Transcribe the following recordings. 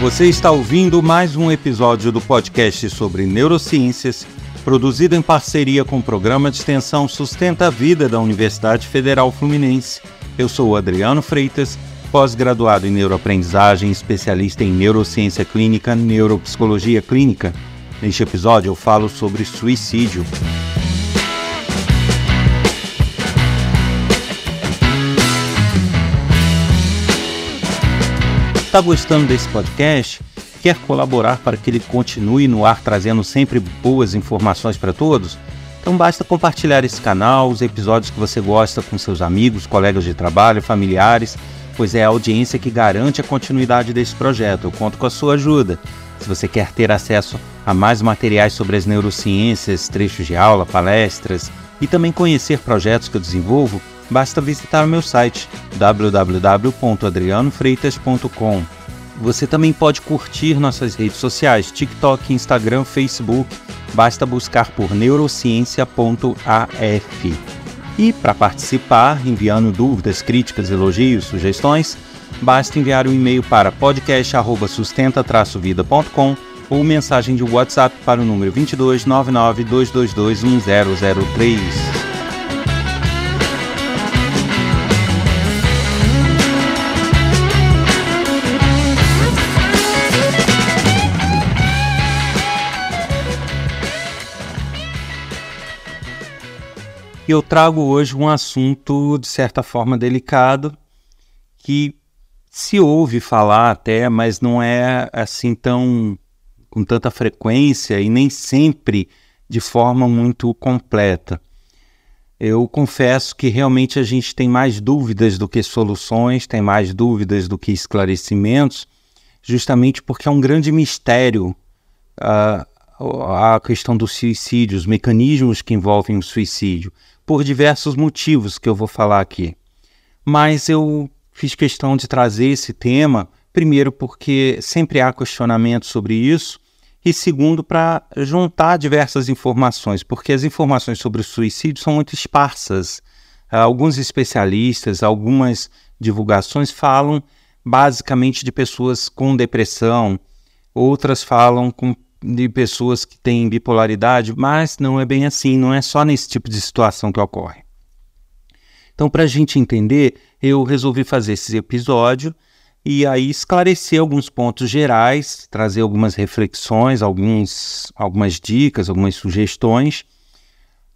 Você está ouvindo mais um episódio do podcast sobre neurociências, produzido em parceria com o programa de extensão Sustenta a Vida da Universidade Federal Fluminense. Eu sou Adriano Freitas, pós-graduado em neuroaprendizagem, especialista em neurociência clínica, neuropsicologia clínica. Neste episódio eu falo sobre suicídio. Está gostando desse podcast? Quer colaborar para que ele continue no ar trazendo sempre boas informações para todos? Então basta compartilhar esse canal, os episódios que você gosta com seus amigos, colegas de trabalho, familiares, pois é a audiência que garante a continuidade desse projeto. Eu conto com a sua ajuda. Se você quer ter acesso a mais materiais sobre as neurociências, trechos de aula, palestras e também conhecer projetos que eu desenvolvo, basta visitar o meu site www.adrianofreitas.com. Você também pode curtir nossas redes sociais, TikTok, Instagram, Facebook. Basta buscar por neurociência.af. E para participar, enviando dúvidas, críticas, elogios, sugestões, basta enviar um e-mail para podcast@sustenta-vida.com ou mensagem de WhatsApp para o número 22 99 222 1003. Eu trago hoje um assunto, de certa forma, delicado, que se ouve falar até, mas não é assim tão com tanta frequência e nem sempre de forma muito completa. Eu confesso que realmente a gente tem mais dúvidas do que soluções, tem mais dúvidas do que esclarecimentos, justamente porque é um grande mistério uh, a questão do suicídio, os mecanismos que envolvem o suicídio por diversos motivos que eu vou falar aqui. Mas eu fiz questão de trazer esse tema, primeiro porque sempre há questionamento sobre isso, e segundo para juntar diversas informações, porque as informações sobre o suicídio são muito esparsas. Alguns especialistas, algumas divulgações falam basicamente de pessoas com depressão, outras falam com de pessoas que têm bipolaridade, mas não é bem assim, não é só nesse tipo de situação que ocorre. Então, para a gente entender, eu resolvi fazer esse episódio e aí esclarecer alguns pontos gerais, trazer algumas reflexões, alguns, algumas dicas, algumas sugestões,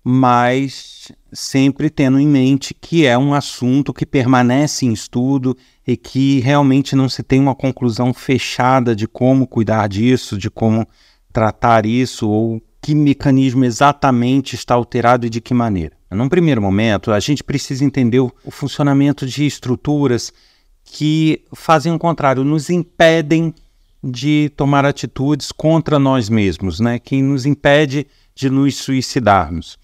mas sempre tendo em mente que é um assunto que permanece em estudo e que realmente não se tem uma conclusão fechada de como cuidar disso, de como tratar isso ou que mecanismo exatamente está alterado e de que maneira. Num primeiro momento, a gente precisa entender o, funcionamento de estruturas que fazem o contrário, nos impedem de tomar atitudes contra nós mesmos, né? que nos impede de nos suicidarmos.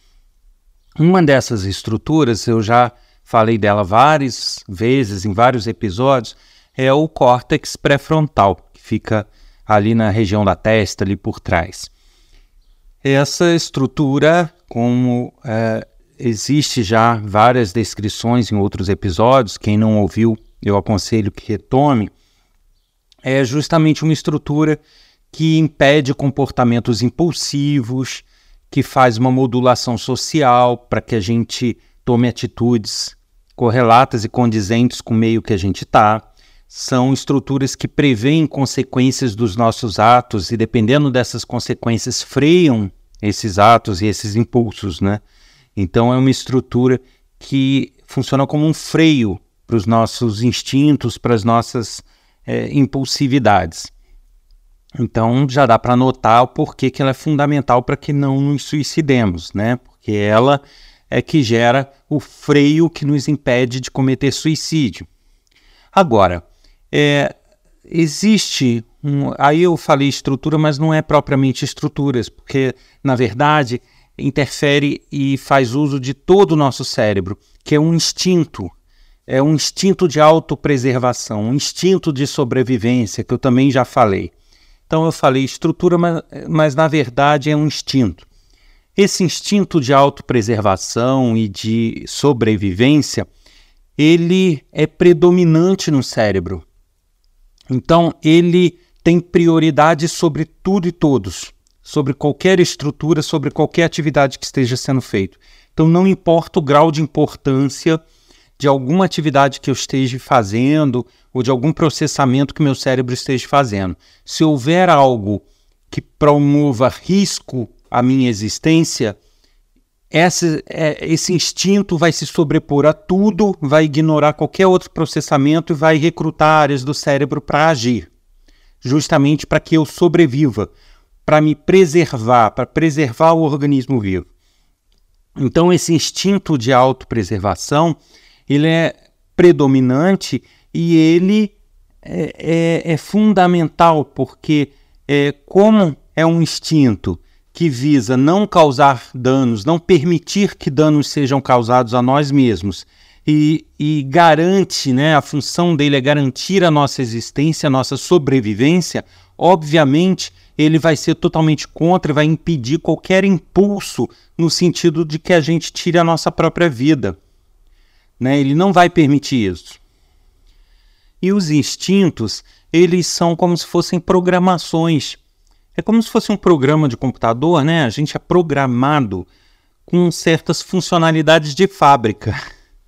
Uma dessas estruturas, eu já falei dela várias vezes, em vários episódios, é o córtex pré-frontal, que fica ali na região da testa, ali por trás. Essa estrutura, como é, existe já várias descrições em outros episódios, quem não ouviu, eu aconselho que retome, é justamente uma estrutura que impede comportamentos impulsivos, que faz uma modulação social para que a gente tome atitudes correlatas e condizentes com o meio que a gente está, são estruturas que preveem consequências dos nossos atos e, dependendo dessas consequências, freiam esses atos e esses impulsos, né? Então, é uma estrutura que funciona como um freio para os nossos instintos, para as nossas é, impulsividades. Então, já dá para notar o porquê que ela é fundamental para que não nos suicidemos, né? Porque ela é que gera o freio que nos impede de cometer suicídio. Agora, é, existe um, aí eu falei estrutura, mas não é propriamente estruturas, porque na verdade interfere e faz uso de todo o nosso cérebro, que é um instinto, é um instinto de autopreservação, um instinto de sobrevivência, que eu também já falei. Então eu falei estrutura, mas, mas na verdade é um instinto. Esse instinto de autopreservação e de sobrevivência, ele é predominante no cérebro. Então, ele tem prioridade sobre tudo e todos, sobre qualquer estrutura, sobre qualquer atividade que esteja sendo feita. Então, não importa o grau de importância de alguma atividade que eu esteja fazendo ou de algum processamento que meu cérebro esteja fazendo. Se houver algo que promova risco à minha existência, esse, é, esse instinto vai se sobrepor a tudo, vai ignorar qualquer outro processamento e vai recrutar áreas do cérebro para agir, justamente para que eu sobreviva, para me preservar, para preservar o organismo vivo. Então, esse instinto de autopreservação ele é predominante e ele é, é, é fundamental, porque é, como é um instinto que visa não causar danos, não permitir que danos sejam causados a nós mesmos e, e, garante, né, a função dele é garantir a nossa existência, a nossa sobrevivência, obviamente ele vai ser totalmente contra e vai impedir qualquer impulso no sentido de que a gente tire a nossa própria vida. Né? Ele não vai permitir isso. E os instintos, eles são como se fossem programações é como se fosse um programa de computador, né? A gente é programado com certas funcionalidades de fábrica.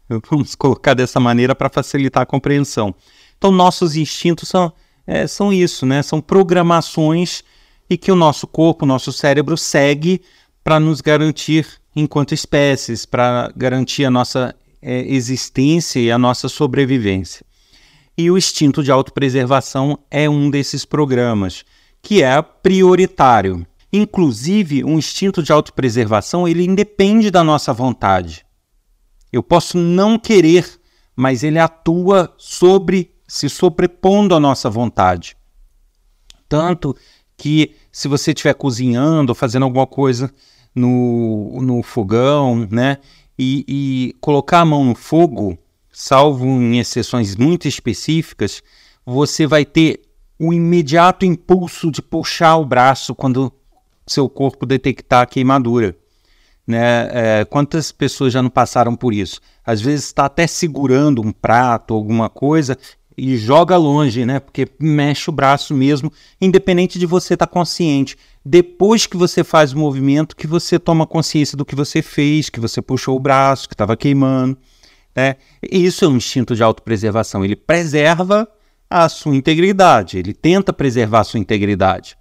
Vamos colocar dessa maneira para facilitar a compreensão. Então, nossos instintos são, é, são isso, né? São programações e que o nosso corpo, o nosso cérebro segue para nos garantir enquanto espécies, para garantir a nossa é, existência e a nossa sobrevivência. E o instinto de autopreservação é um desses programas que é prioritário. Inclusive, um instinto de autopreservação, ele independe da nossa vontade. Eu posso não querer, mas ele atua sobre, se sobrepondo à nossa vontade. Tanto que se você estiver cozinhando ou fazendo alguma coisa no, no fogão, né, e, e colocar a mão no fogo, salvo em exceções muito específicas, você vai ter o imediato impulso de puxar o braço quando seu corpo detectar a queimadura. Né? É, quantas pessoas já não passaram por isso? Às vezes está até segurando um prato, alguma coisa, e joga longe, né? Porque mexe o braço mesmo, independente de você estar tá consciente. Depois que você faz o movimento, que você toma consciência do que você fez, que você puxou o braço, que estava queimando. Né? E isso é um instinto de autopreservação. Ele preserva a sua integridade, ele tenta preservar a sua integridade.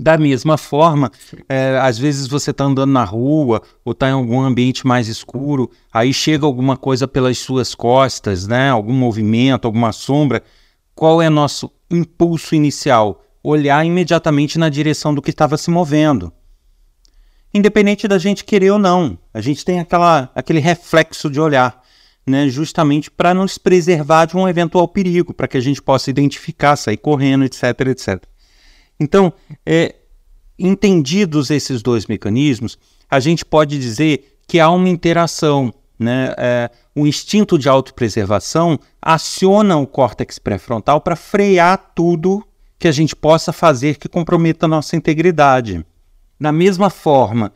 Da mesma forma, é, às vezes você está andando na rua ou está em algum ambiente mais escuro, aí chega alguma coisa pelas suas costas, né? algum movimento, alguma sombra. Qual é nosso impulso inicial? Olhar imediatamente na direção do que estava se movendo. Independente da gente querer ou não, a gente tem aquela, aquele reflexo de olhar né, justamente para nos preservar de um eventual perigo, para que a gente possa identificar, sair correndo, etc, etc. Então, é, entendidos esses dois mecanismos, a gente pode dizer que há uma interação. Né? É, o instinto de autopreservação aciona o córtex pré-frontal para frear tudo que a gente possa fazer que comprometa a nossa integridade. Da mesma forma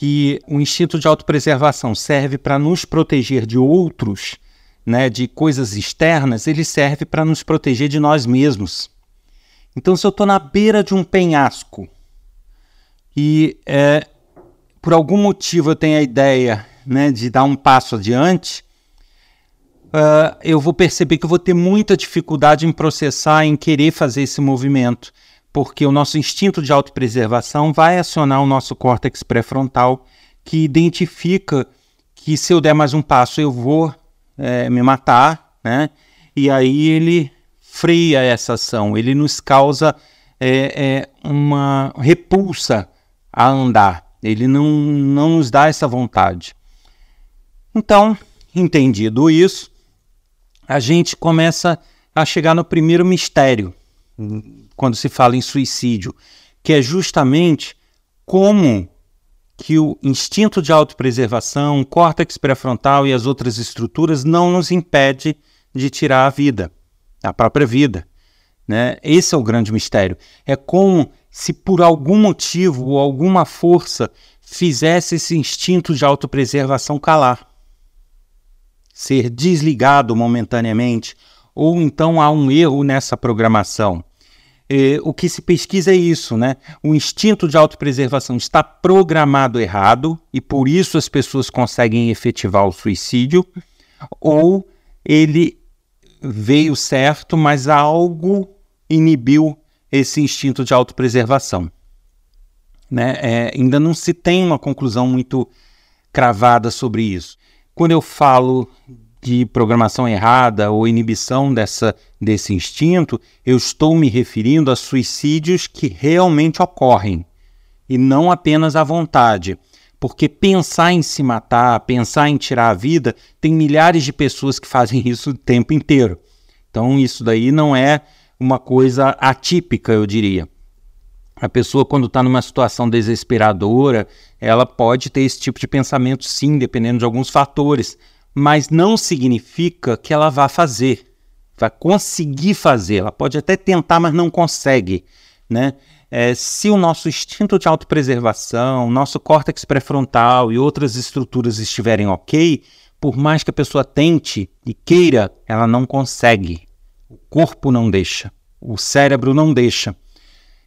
que o instinto de autopreservação serve para nos proteger de outros, né, de coisas externas, ele serve para nos proteger de nós mesmos. Então, se eu estou na beira de um penhasco e é, por algum motivo eu tenho a ideia né, de dar um passo adiante, uh, eu vou perceber que eu vou ter muita dificuldade em processar, em querer fazer esse movimento porque o nosso instinto de autopreservação vai acionar o nosso córtex pré-frontal, que identifica que se eu der mais um passo eu vou é, me matar, né? E aí ele freia essa ação, ele nos causa é, é, uma repulsa a andar, ele não, não nos dá essa vontade. Então, entendido isso, a gente começa a chegar no primeiro mistério, quando se fala em suicídio, que é justamente como que o instinto de autopreservação, o córtex pré-frontal e as outras estruturas não nos impede de tirar a vida, a própria vida. Né? Esse é o grande mistério. É como se por algum motivo ou alguma força fizesse esse instinto de autopreservação calar, ser desligado momentaneamente, ou então há um erro nessa programação eh, o que se pesquisa é isso, né? O instinto de autopreservação está programado errado e por isso as pessoas conseguem efetivar o suicídio, ou ele veio certo, mas algo inibiu esse instinto de autopreservação. Né? É, ainda não se tem uma conclusão muito cravada sobre isso. Quando eu falo de programação errada ou inibição dessa, desse instinto, eu estou me referindo a suicídios que realmente ocorrem e não apenas à vontade. Porque pensar em se matar, pensar em tirar a vida, tem milhares de pessoas que fazem isso o tempo inteiro. Então, isso daí não é uma coisa atípica, eu diria. A pessoa, quando está numa situação desesperadora, ela pode ter esse tipo de pensamento, sim, dependendo de alguns fatores mas não significa que ela vá fazer, vai conseguir fazer. Ela pode até tentar, mas não consegue, né? É, se o nosso instinto de autopreservação, nosso córtex pré-frontal e outras estruturas estiverem ok, por mais que a pessoa tente e queira, ela não consegue. O corpo não deixa, o cérebro não deixa.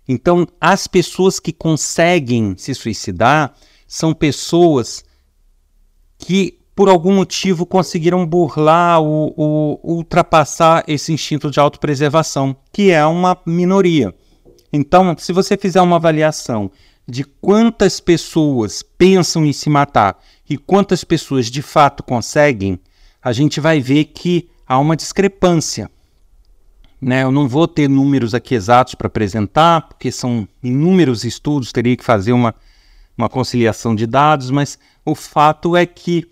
Então, as pessoas que conseguem se suicidar são pessoas que por algum motivo conseguiram burlar ou, ou ultrapassar esse instinto de autopreservação, que é uma minoria. Então, se você fizer uma avaliação de quantas pessoas pensam em se matar e quantas pessoas de fato conseguem, a gente vai ver que há uma discrepância. Né? Eu não vou ter números aqui exatos para apresentar, porque são inúmeros estudos, teria que fazer uma, uma conciliação de dados, mas o fato é que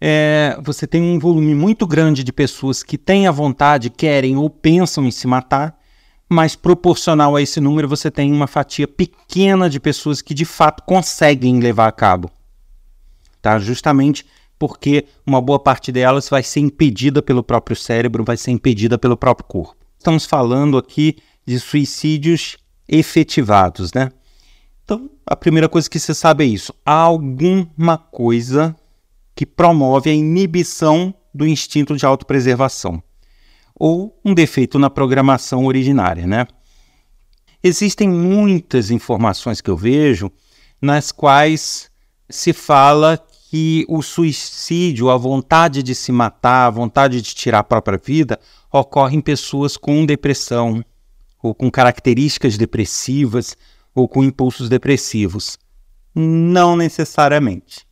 é, você tem um volume muito grande de pessoas que têm a vontade, querem ou pensam em se matar, mas proporcional a esse número você tem uma fatia pequena de pessoas que de fato conseguem levar a cabo. Tá? Justamente porque uma boa parte delas vai ser impedida pelo próprio cérebro, vai ser impedida pelo próprio corpo. Estamos falando aqui de suicídios efetivados, né? Então, a primeira coisa que você sabe é isso: há alguma coisa que promove a inibição do instinto de autopreservação, ou um defeito na programação originária, né? Existem muitas informações que eu vejo nas quais se fala que o suicídio, a vontade de se matar, a vontade de tirar a própria vida, ocorre em pessoas com depressão, ou com características depressivas, ou com impulsos depressivos. Não necessariamente.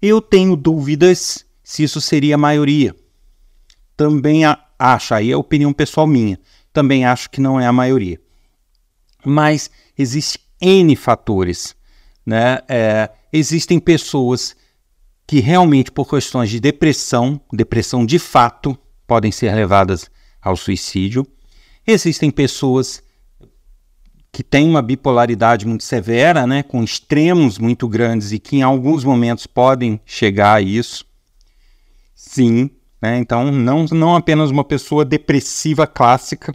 Eu tenho dúvidas se isso seria a maioria. Também acho, aí é opinião pessoal minha, também acho que não é a maioria. Mas existem N fatores. Né? É, existem pessoas que realmente, por questões de depressão, depressão de fato, podem ser levadas ao suicídio. Existem pessoas que tem uma bipolaridade muito severa, né, com extremos muito grandes e que em alguns momentos podem chegar a isso. Sim, né, então não, não apenas uma pessoa depressiva clássica,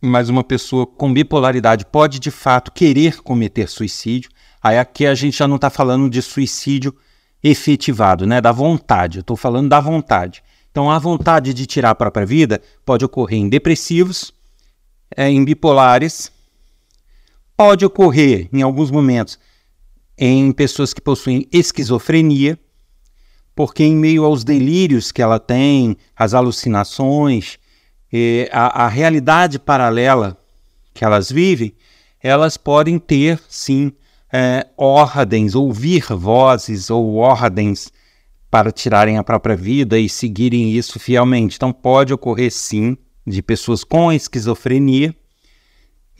mas uma pessoa com bipolaridade pode de fato querer cometer suicídio. Aí aqui a gente já não está falando de suicídio efetivado, né, da vontade. Eu estou falando da vontade. Então a vontade de tirar a própria vida pode ocorrer em depressivos, é, em bipolares pode ocorrer em alguns momentos em pessoas que possuem esquizofrenia, porque em meio aos delírios que ela tem, as alucinações, a, a realidade paralela que elas vivem, elas podem ter sim é, ordens, ouvir vozes ou ordens para tirarem a própria vida e seguirem isso fielmente. Então pode ocorrer sim de pessoas com esquizofrenia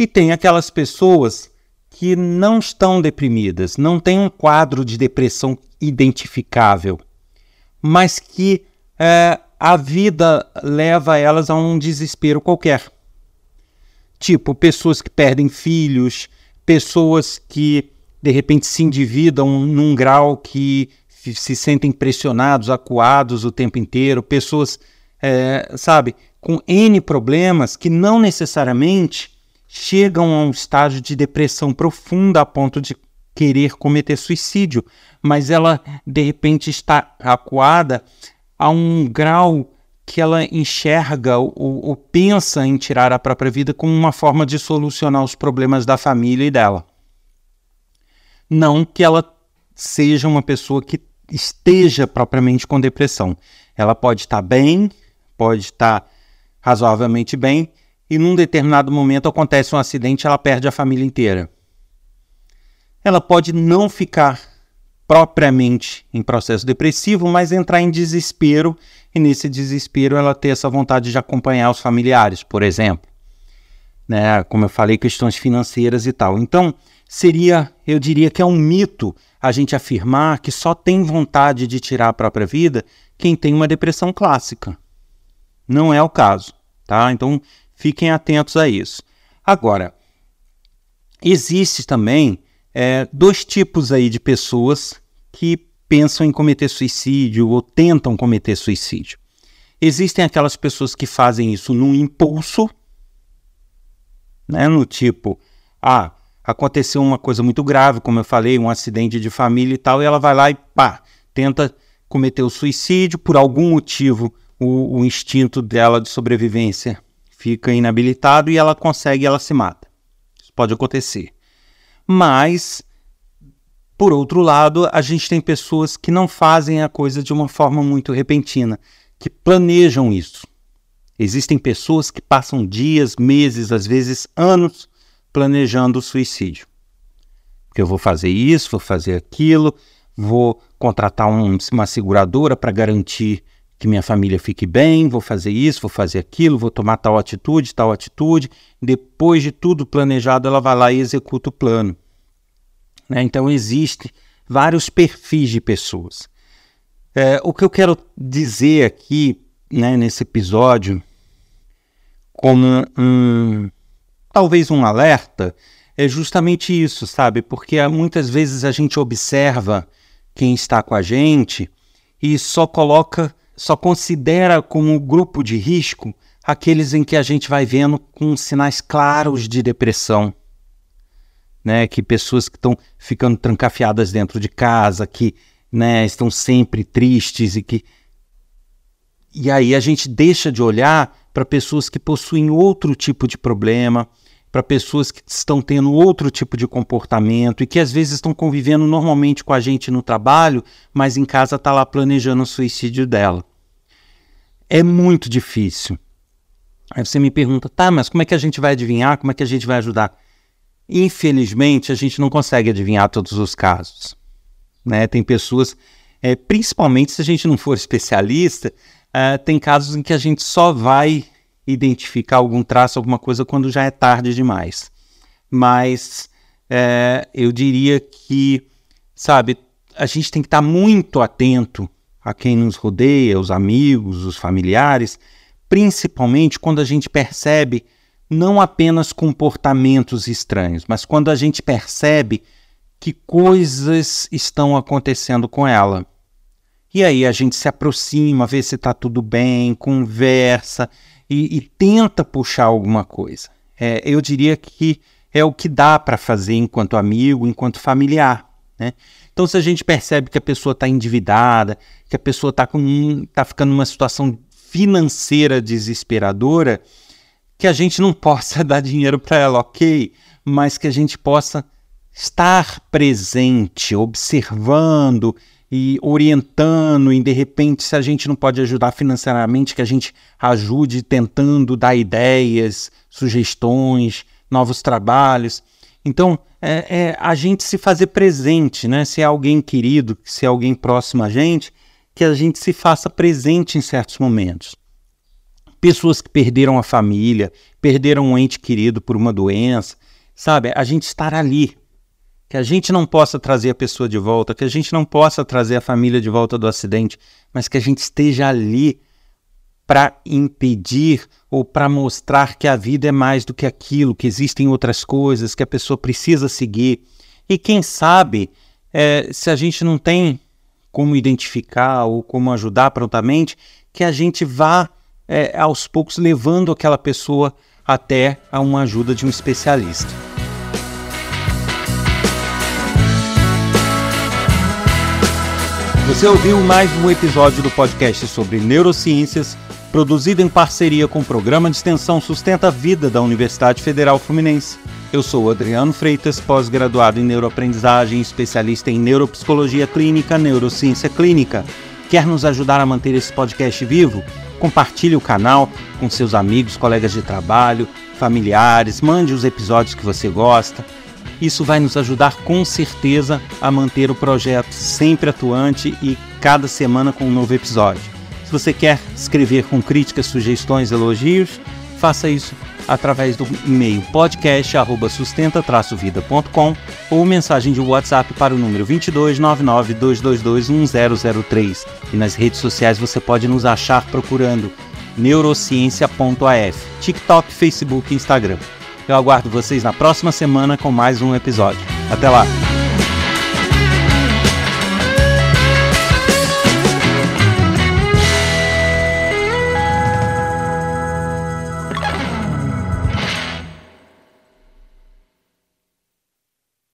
e tem aquelas pessoas que não estão deprimidas, não têm um quadro de depressão identificável, mas que é, a vida leva elas a um desespero qualquer. Tipo, pessoas que perdem filhos, pessoas que de repente se endividam num grau que se sentem pressionados, acuados o tempo inteiro, pessoas, é, sabe, com N problemas que não necessariamente chegam a um estágio de depressão profunda a ponto de querer cometer suicídio, mas ela de repente está acuada a um grau que ela enxerga ou, ou pensa em tirar a própria vida como uma forma de solucionar os problemas da família e dela. Não que ela seja uma pessoa que esteja propriamente com depressão. Ela pode estar bem, pode estar razoavelmente bem, e num determinado momento acontece um acidente, ela perde a família inteira. Ela pode não ficar propriamente em processo depressivo, mas entrar em desespero e nesse desespero ela ter essa vontade de acompanhar os familiares, por exemplo. Né? Como eu falei, questões financeiras e tal. Então, seria, eu diria que é um mito a gente afirmar que só tem vontade de tirar a própria vida quem tem uma depressão clássica. Não é o caso, tá? Então, fiquem atentos a isso. Agora, existe também é, dois tipos aí de pessoas que pensam em cometer suicídio ou tentam cometer suicídio. Existem aquelas pessoas que fazem isso num impulso, né, no tipo, ah, aconteceu uma coisa muito grave, como eu falei, um acidente de família e tal, e ela vai lá e pá, tenta cometer o suicídio, por algum motivo o, o instinto dela de sobrevivência fica inabilitado e ela consegue, ela se mata. Isso pode acontecer. Mas, por outro lado, a gente tem pessoas que não fazem a coisa de uma forma muito repentina, que planejam isso. Existem pessoas que passam dias, meses, às vezes anos planejando o suicídio. Porque eu vou fazer isso, vou fazer aquilo, vou contratar um, uma seguradora para garantir que minha família fique bem, vou fazer isso, vou fazer aquilo, vou tomar tal atitude, tal atitude. Depois de tudo planejado, ela vai lá e executa o plano. Né? Então, existem vários perfis de pessoas. É, o que eu quero dizer aqui, né, nesse episódio, como um, talvez um alerta, é justamente isso, sabe? Porque muitas vezes a gente observa quem está com a gente e só coloca só considera como grupo de risco aqueles em que a gente vai vendo com sinais claros de depressão. Né, que pessoas que estão ficando trancafiadas dentro de casa, que né, estão sempre tristes e que. E aí a gente deixa de olhar para pessoas que possuem outro tipo de problema, para pessoas que estão tendo outro tipo de comportamento e que às vezes estão convivendo normalmente com a gente no trabalho, mas em casa está lá planejando o suicídio dela é muito difícil. Aí você me pergunta, tá, mas como é que a gente vai adivinhar? Como é que a gente vai ajudar? Infelizmente, a gente não consegue adivinhar todos os casos. Né? Tem pessoas, é, principalmente se a gente não for especialista, é, tem casos em que a gente só vai identificar algum traço, alguma coisa, quando já é tarde demais. Mas é, eu diria que, sabe, a gente tem que estar muito atento a quem nos rodeia, os amigos, os familiares, principalmente quando a gente percebe não apenas comportamentos estranhos, mas quando a gente percebe que coisas estão acontecendo com ela. E aí a gente se aproxima, vê se está tudo bem, conversa e, e, tenta puxar alguma coisa. É, eu diria que é o que dá para fazer enquanto amigo, enquanto familiar. Né? Então, se a gente percebe que a pessoa está endividada, que a pessoa está tá ficando numa situação financeira desesperadora, que a gente não possa dar dinheiro para ela, ok, mas que a gente possa estar presente, observando e orientando, e de repente, se a gente não pode ajudar financeiramente, que a gente ajude tentando dar ideias, sugestões, novos trabalhos. Então, é, é, a gente se fazer presente, né? Se é alguém querido, se é alguém próximo a gente, que a gente se faça presente em certos momentos. Pessoas que perderam a família, perderam um ente querido por uma doença, sabe? A gente estar ali. Que a gente não possa trazer a pessoa de volta, que a gente não possa trazer a família de volta do acidente, mas que a gente esteja ali para impedir ou para mostrar que a vida é mais do que aquilo, que existem outras coisas, que a pessoa precisa seguir. E quem sabe, é, se a gente não tem como identificar ou como ajudar prontamente, que a gente vá é, aos poucos levando aquela pessoa até a uma ajuda de um especialista. Você ouviu mais um episódio do podcast sobre neurociências produzido em parceria com o Programa de Extensão Sustenta a Vida da Universidade Federal Fluminense. Eu sou Adriano Freitas, pós-graduado em neuroaprendizagem, especialista em neuropsicologia clínica, neurociência clínica. Quer nos ajudar a manter esse podcast vivo? Compartilhe o canal com seus amigos, colegas de trabalho, familiares, mande os episódios que você gosta. Isso vai nos ajudar com certeza a manter o projeto sempre atuante e cada semana com um novo episódio. Se você quer escrever com críticas, sugestões, elogios, faça isso através do e-mail podcast@sustenta-vida.com ou mensagem de WhatsApp para o número 22992221003. E nas redes sociais você pode nos achar procurando neurociência.af, TikTok, Facebook e Instagram. Eu aguardo vocês na próxima semana com mais um episódio. Até lá!